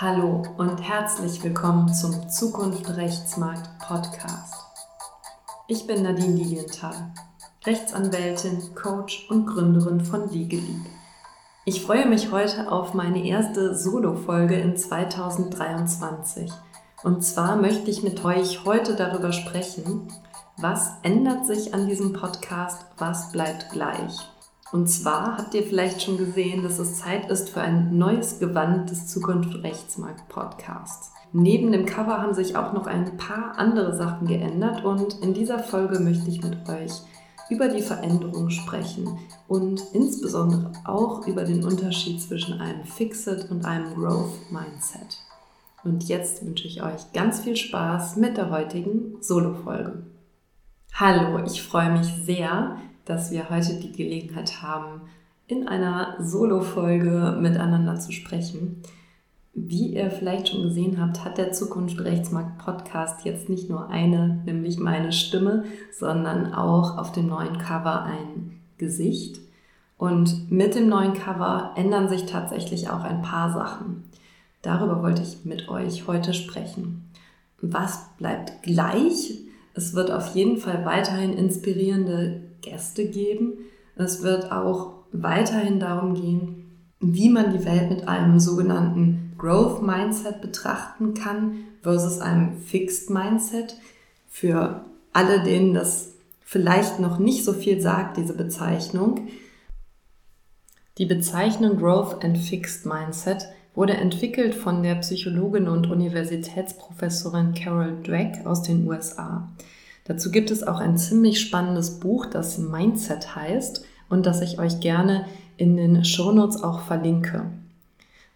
Hallo und herzlich willkommen zum Zukunft Rechtsmarkt Podcast. Ich bin Nadine Lilienthal, Rechtsanwältin, Coach und Gründerin von Legelieb. Ich freue mich heute auf meine erste Solo-Folge in 2023. Und zwar möchte ich mit euch heute darüber sprechen, was ändert sich an diesem Podcast, was bleibt gleich. Und zwar habt ihr vielleicht schon gesehen, dass es Zeit ist für ein neues Gewand des Zukunft Rechtsmarkt Podcasts. Neben dem Cover haben sich auch noch ein paar andere Sachen geändert und in dieser Folge möchte ich mit euch über die Veränderungen sprechen und insbesondere auch über den Unterschied zwischen einem Fixed und einem Growth Mindset. Und jetzt wünsche ich euch ganz viel Spaß mit der heutigen Solo-Folge. Hallo, ich freue mich sehr, dass wir heute die Gelegenheit haben, in einer Solo-Folge miteinander zu sprechen. Wie ihr vielleicht schon gesehen habt, hat der Zukunft Rechtsmarkt Podcast jetzt nicht nur eine, nämlich meine Stimme, sondern auch auf dem neuen Cover ein Gesicht. Und mit dem neuen Cover ändern sich tatsächlich auch ein paar Sachen. Darüber wollte ich mit euch heute sprechen. Was bleibt gleich? Es wird auf jeden Fall weiterhin inspirierende Gäste geben. Es wird auch weiterhin darum gehen, wie man die Welt mit einem sogenannten Growth Mindset betrachten kann versus einem Fixed Mindset. Für alle, denen das vielleicht noch nicht so viel sagt, diese Bezeichnung. Die Bezeichnung Growth and Fixed Mindset wurde entwickelt von der Psychologin und Universitätsprofessorin Carol Dweck aus den USA. Dazu gibt es auch ein ziemlich spannendes Buch, das Mindset heißt und das ich euch gerne in den Shownotes auch verlinke.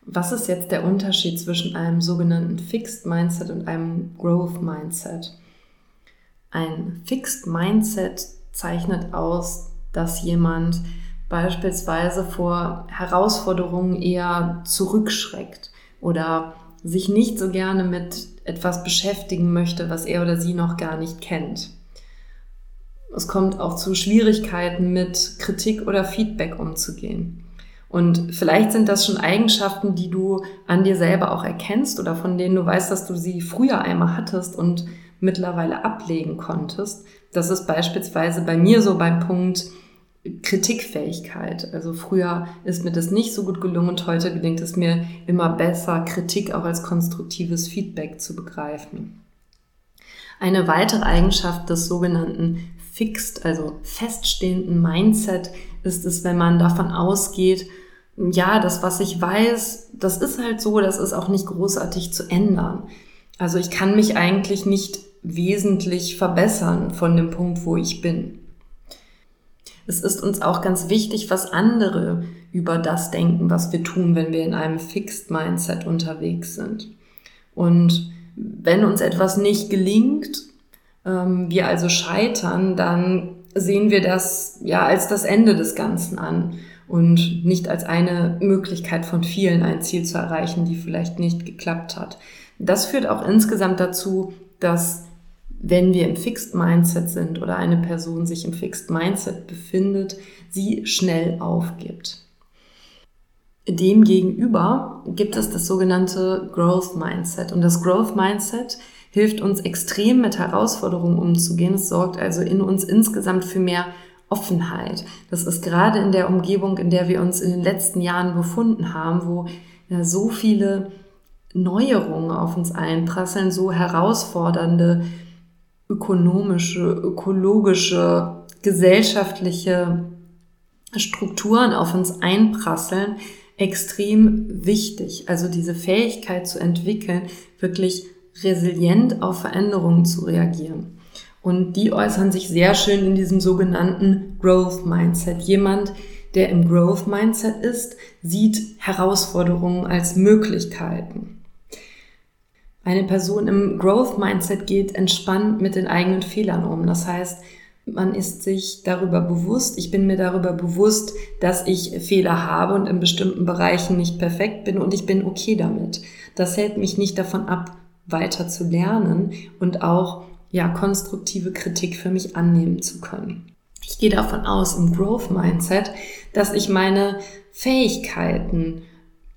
Was ist jetzt der Unterschied zwischen einem sogenannten Fixed Mindset und einem Growth Mindset? Ein Fixed Mindset zeichnet aus, dass jemand beispielsweise vor Herausforderungen eher zurückschreckt oder sich nicht so gerne mit etwas beschäftigen möchte, was er oder sie noch gar nicht kennt. Es kommt auch zu Schwierigkeiten mit Kritik oder Feedback umzugehen. Und vielleicht sind das schon Eigenschaften, die du an dir selber auch erkennst oder von denen du weißt, dass du sie früher einmal hattest und mittlerweile ablegen konntest. Das ist beispielsweise bei mir so beim Punkt, Kritikfähigkeit. Also früher ist mir das nicht so gut gelungen und heute gelingt es mir immer besser, Kritik auch als konstruktives Feedback zu begreifen. Eine weitere Eigenschaft des sogenannten Fixed, also feststehenden Mindset ist es, wenn man davon ausgeht, ja, das, was ich weiß, das ist halt so, das ist auch nicht großartig zu ändern. Also ich kann mich eigentlich nicht wesentlich verbessern von dem Punkt, wo ich bin. Es ist uns auch ganz wichtig, was andere über das denken, was wir tun, wenn wir in einem Fixed Mindset unterwegs sind. Und wenn uns etwas nicht gelingt, ähm, wir also scheitern, dann sehen wir das ja als das Ende des Ganzen an und nicht als eine Möglichkeit von vielen, ein Ziel zu erreichen, die vielleicht nicht geklappt hat. Das führt auch insgesamt dazu, dass wenn wir im Fixed Mindset sind oder eine Person sich im Fixed Mindset befindet, sie schnell aufgibt. Demgegenüber gibt es das sogenannte Growth Mindset. Und das Growth Mindset hilft uns extrem mit Herausforderungen umzugehen. Es sorgt also in uns insgesamt für mehr Offenheit. Das ist gerade in der Umgebung, in der wir uns in den letzten Jahren befunden haben, wo ja so viele Neuerungen auf uns einprasseln, so herausfordernde ökonomische, ökologische, gesellschaftliche Strukturen auf uns einprasseln, extrem wichtig. Also diese Fähigkeit zu entwickeln, wirklich resilient auf Veränderungen zu reagieren. Und die äußern sich sehr schön in diesem sogenannten Growth Mindset. Jemand, der im Growth Mindset ist, sieht Herausforderungen als Möglichkeiten. Eine Person im Growth Mindset geht entspannt mit den eigenen Fehlern um. Das heißt, man ist sich darüber bewusst, ich bin mir darüber bewusst, dass ich Fehler habe und in bestimmten Bereichen nicht perfekt bin und ich bin okay damit. Das hält mich nicht davon ab, weiter zu lernen und auch ja konstruktive Kritik für mich annehmen zu können. Ich gehe davon aus im Growth Mindset, dass ich meine Fähigkeiten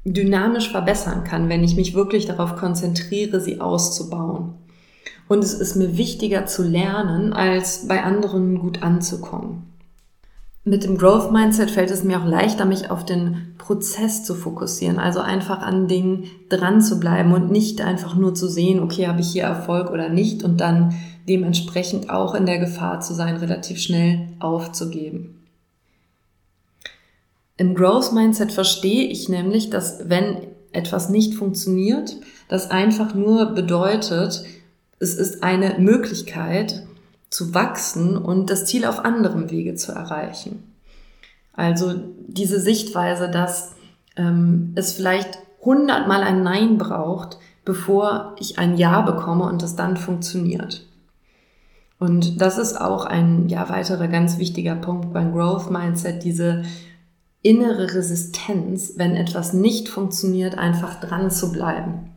dynamisch verbessern kann, wenn ich mich wirklich darauf konzentriere, sie auszubauen. Und es ist mir wichtiger zu lernen, als bei anderen gut anzukommen. Mit dem Growth Mindset fällt es mir auch leichter, mich auf den Prozess zu fokussieren, also einfach an Dingen dran zu bleiben und nicht einfach nur zu sehen, okay, habe ich hier Erfolg oder nicht und dann dementsprechend auch in der Gefahr zu sein, relativ schnell aufzugeben. Im Growth Mindset verstehe ich nämlich, dass wenn etwas nicht funktioniert, das einfach nur bedeutet, es ist eine Möglichkeit, zu wachsen und das Ziel auf anderem Wege zu erreichen. Also diese Sichtweise, dass ähm, es vielleicht hundertmal ein Nein braucht, bevor ich ein Ja bekomme und es dann funktioniert. Und das ist auch ein ja, weiterer ganz wichtiger Punkt beim Growth Mindset, diese innere Resistenz, wenn etwas nicht funktioniert, einfach dran zu bleiben.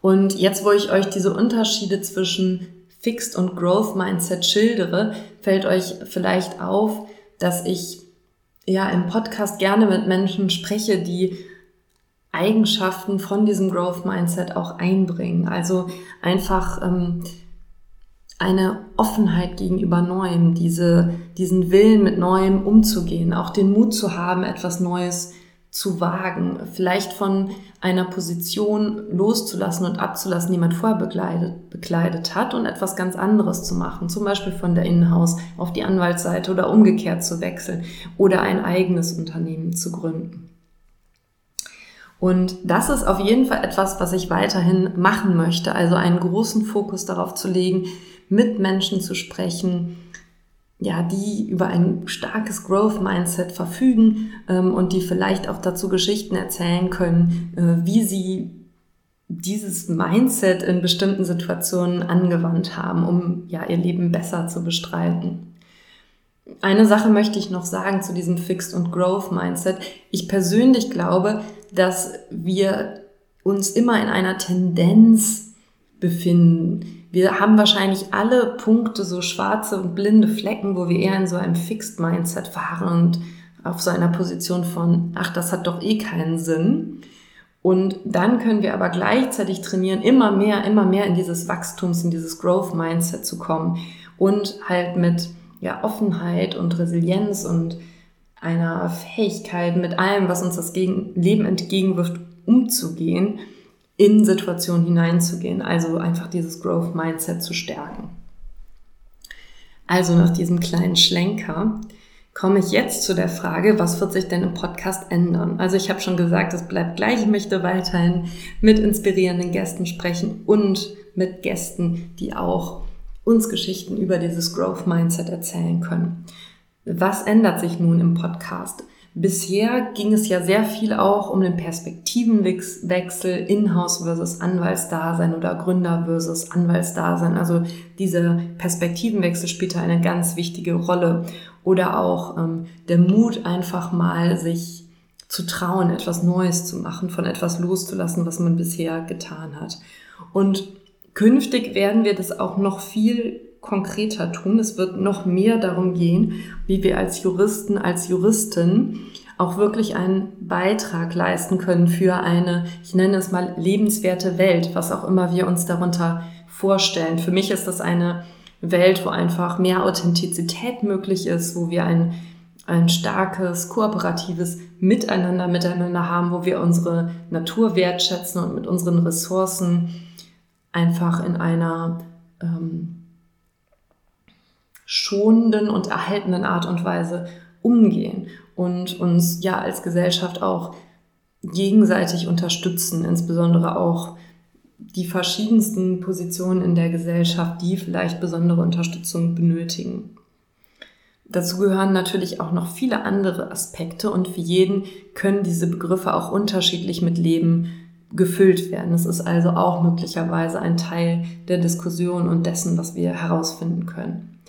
Und jetzt, wo ich euch diese Unterschiede zwischen Fixed und Growth Mindset schildere, fällt euch vielleicht auf, dass ich ja im Podcast gerne mit Menschen spreche, die Eigenschaften von diesem Growth Mindset auch einbringen. Also einfach ähm, eine Offenheit gegenüber Neuem, diese, diesen Willen mit Neuem umzugehen, auch den Mut zu haben, etwas Neues zu wagen, vielleicht von einer Position loszulassen und abzulassen, die man vorher bekleidet, bekleidet hat und etwas ganz anderes zu machen, zum Beispiel von der Innenhaus auf die Anwaltsseite oder umgekehrt zu wechseln oder ein eigenes Unternehmen zu gründen. Und das ist auf jeden Fall etwas, was ich weiterhin machen möchte, also einen großen Fokus darauf zu legen, mit Menschen zu sprechen, ja, die über ein starkes Growth Mindset verfügen ähm, und die vielleicht auch dazu Geschichten erzählen können, äh, wie sie dieses Mindset in bestimmten Situationen angewandt haben, um ja ihr Leben besser zu bestreiten. Eine Sache möchte ich noch sagen zu diesem Fixed und Growth Mindset. Ich persönlich glaube, dass wir uns immer in einer Tendenz befinden, wir haben wahrscheinlich alle Punkte, so schwarze und blinde Flecken, wo wir eher in so einem Fixed Mindset fahren und auf so einer Position von, ach, das hat doch eh keinen Sinn. Und dann können wir aber gleichzeitig trainieren, immer mehr, immer mehr in dieses Wachstums, in dieses Growth Mindset zu kommen und halt mit ja, Offenheit und Resilienz und einer Fähigkeit, mit allem, was uns das Leben entgegenwirft, umzugehen in Situationen hineinzugehen, also einfach dieses Growth Mindset zu stärken. Also nach diesem kleinen Schlenker komme ich jetzt zu der Frage, was wird sich denn im Podcast ändern? Also ich habe schon gesagt, es bleibt gleich. Ich möchte weiterhin mit inspirierenden Gästen sprechen und mit Gästen, die auch uns Geschichten über dieses Growth Mindset erzählen können. Was ändert sich nun im Podcast? Bisher ging es ja sehr viel auch um den Perspektivenwechsel Inhouse versus Anwaltsdasein oder Gründer versus Anwaltsdasein. Also dieser Perspektivenwechsel spielte eine ganz wichtige Rolle. Oder auch ähm, der Mut, einfach mal sich zu trauen, etwas Neues zu machen, von etwas loszulassen, was man bisher getan hat. Und künftig werden wir das auch noch viel konkreter tun. Es wird noch mehr darum gehen, wie wir als Juristen, als Juristin auch wirklich einen Beitrag leisten können für eine, ich nenne es mal, lebenswerte Welt, was auch immer wir uns darunter vorstellen. Für mich ist das eine Welt, wo einfach mehr Authentizität möglich ist, wo wir ein, ein starkes, kooperatives Miteinander miteinander haben, wo wir unsere Natur wertschätzen und mit unseren Ressourcen einfach in einer ähm, schonenden und erhaltenen Art und Weise umgehen und uns ja als Gesellschaft auch gegenseitig unterstützen, insbesondere auch die verschiedensten Positionen in der Gesellschaft, die vielleicht besondere Unterstützung benötigen. Dazu gehören natürlich auch noch viele andere Aspekte und für jeden können diese Begriffe auch unterschiedlich mit Leben gefüllt werden. Es ist also auch möglicherweise ein Teil der Diskussion und dessen, was wir herausfinden können.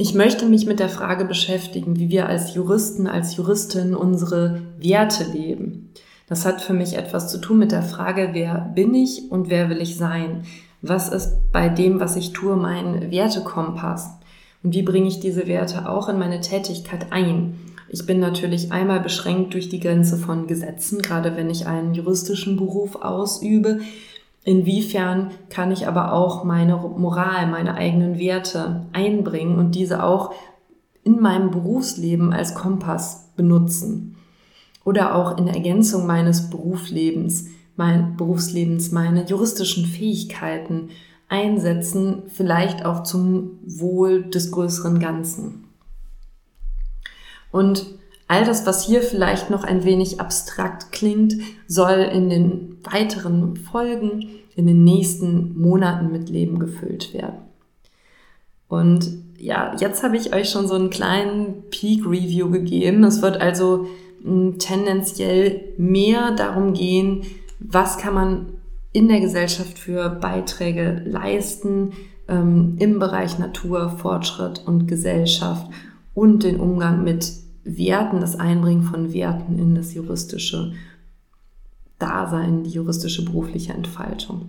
Ich möchte mich mit der Frage beschäftigen, wie wir als Juristen, als Juristin unsere Werte leben. Das hat für mich etwas zu tun mit der Frage, wer bin ich und wer will ich sein? Was ist bei dem, was ich tue, mein Wertekompass? Und wie bringe ich diese Werte auch in meine Tätigkeit ein? Ich bin natürlich einmal beschränkt durch die Grenze von Gesetzen, gerade wenn ich einen juristischen Beruf ausübe. Inwiefern kann ich aber auch meine Moral, meine eigenen Werte einbringen und diese auch in meinem Berufsleben als Kompass benutzen? Oder auch in Ergänzung meines Berufslebens, mein Berufslebens, meine juristischen Fähigkeiten einsetzen, vielleicht auch zum Wohl des größeren Ganzen. Und all das, was hier vielleicht noch ein wenig abstrakt klingt, soll in den weiteren Folgen, in den nächsten Monaten mit Leben gefüllt werden. Und ja, jetzt habe ich euch schon so einen kleinen Peak Review gegeben. Es wird also hm, tendenziell mehr darum gehen, was kann man in der Gesellschaft für Beiträge leisten ähm, im Bereich Natur, Fortschritt und Gesellschaft und den Umgang mit Werten, das Einbringen von Werten in das juristische Dasein, die juristische berufliche Entfaltung.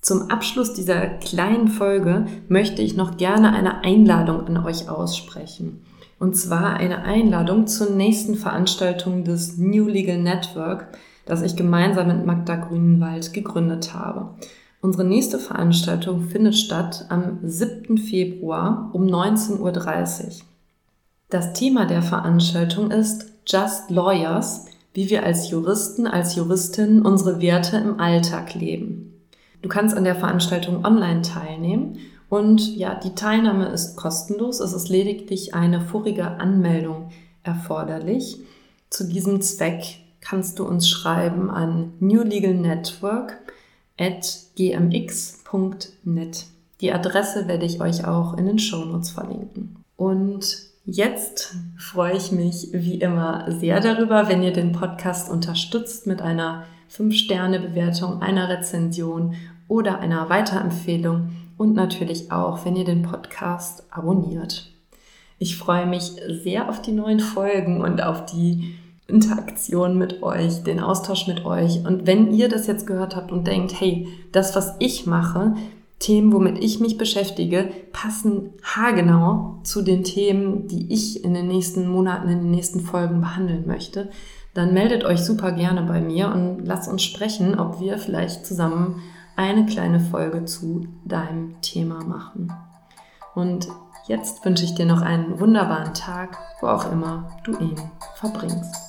Zum Abschluss dieser kleinen Folge möchte ich noch gerne eine Einladung an euch aussprechen. Und zwar eine Einladung zur nächsten Veranstaltung des New Legal Network, das ich gemeinsam mit Magda Grünenwald gegründet habe. Unsere nächste Veranstaltung findet statt am 7. Februar um 19.30 Uhr. Das Thema der Veranstaltung ist Just Lawyers, wie wir als Juristen, als Juristinnen unsere Werte im Alltag leben. Du kannst an der Veranstaltung online teilnehmen und ja, die Teilnahme ist kostenlos. Es ist lediglich eine vorige Anmeldung erforderlich. Zu diesem Zweck kannst du uns schreiben an newlegalnetwork at gmx.net. Die Adresse werde ich euch auch in den Shownotes verlinken. Und jetzt freue ich mich wie immer sehr darüber, wenn ihr den Podcast unterstützt mit einer 5-Sterne-Bewertung, einer Rezension oder einer Weiterempfehlung und natürlich auch, wenn ihr den Podcast abonniert. Ich freue mich sehr auf die neuen Folgen und auf die Interaktion mit euch, den Austausch mit euch. Und wenn ihr das jetzt gehört habt und denkt, hey, das, was ich mache, Themen, womit ich mich beschäftige, passen haargenau zu den Themen, die ich in den nächsten Monaten, in den nächsten Folgen behandeln möchte, dann meldet euch super gerne bei mir und lasst uns sprechen, ob wir vielleicht zusammen eine kleine Folge zu deinem Thema machen. Und jetzt wünsche ich dir noch einen wunderbaren Tag, wo auch immer du ihn verbringst.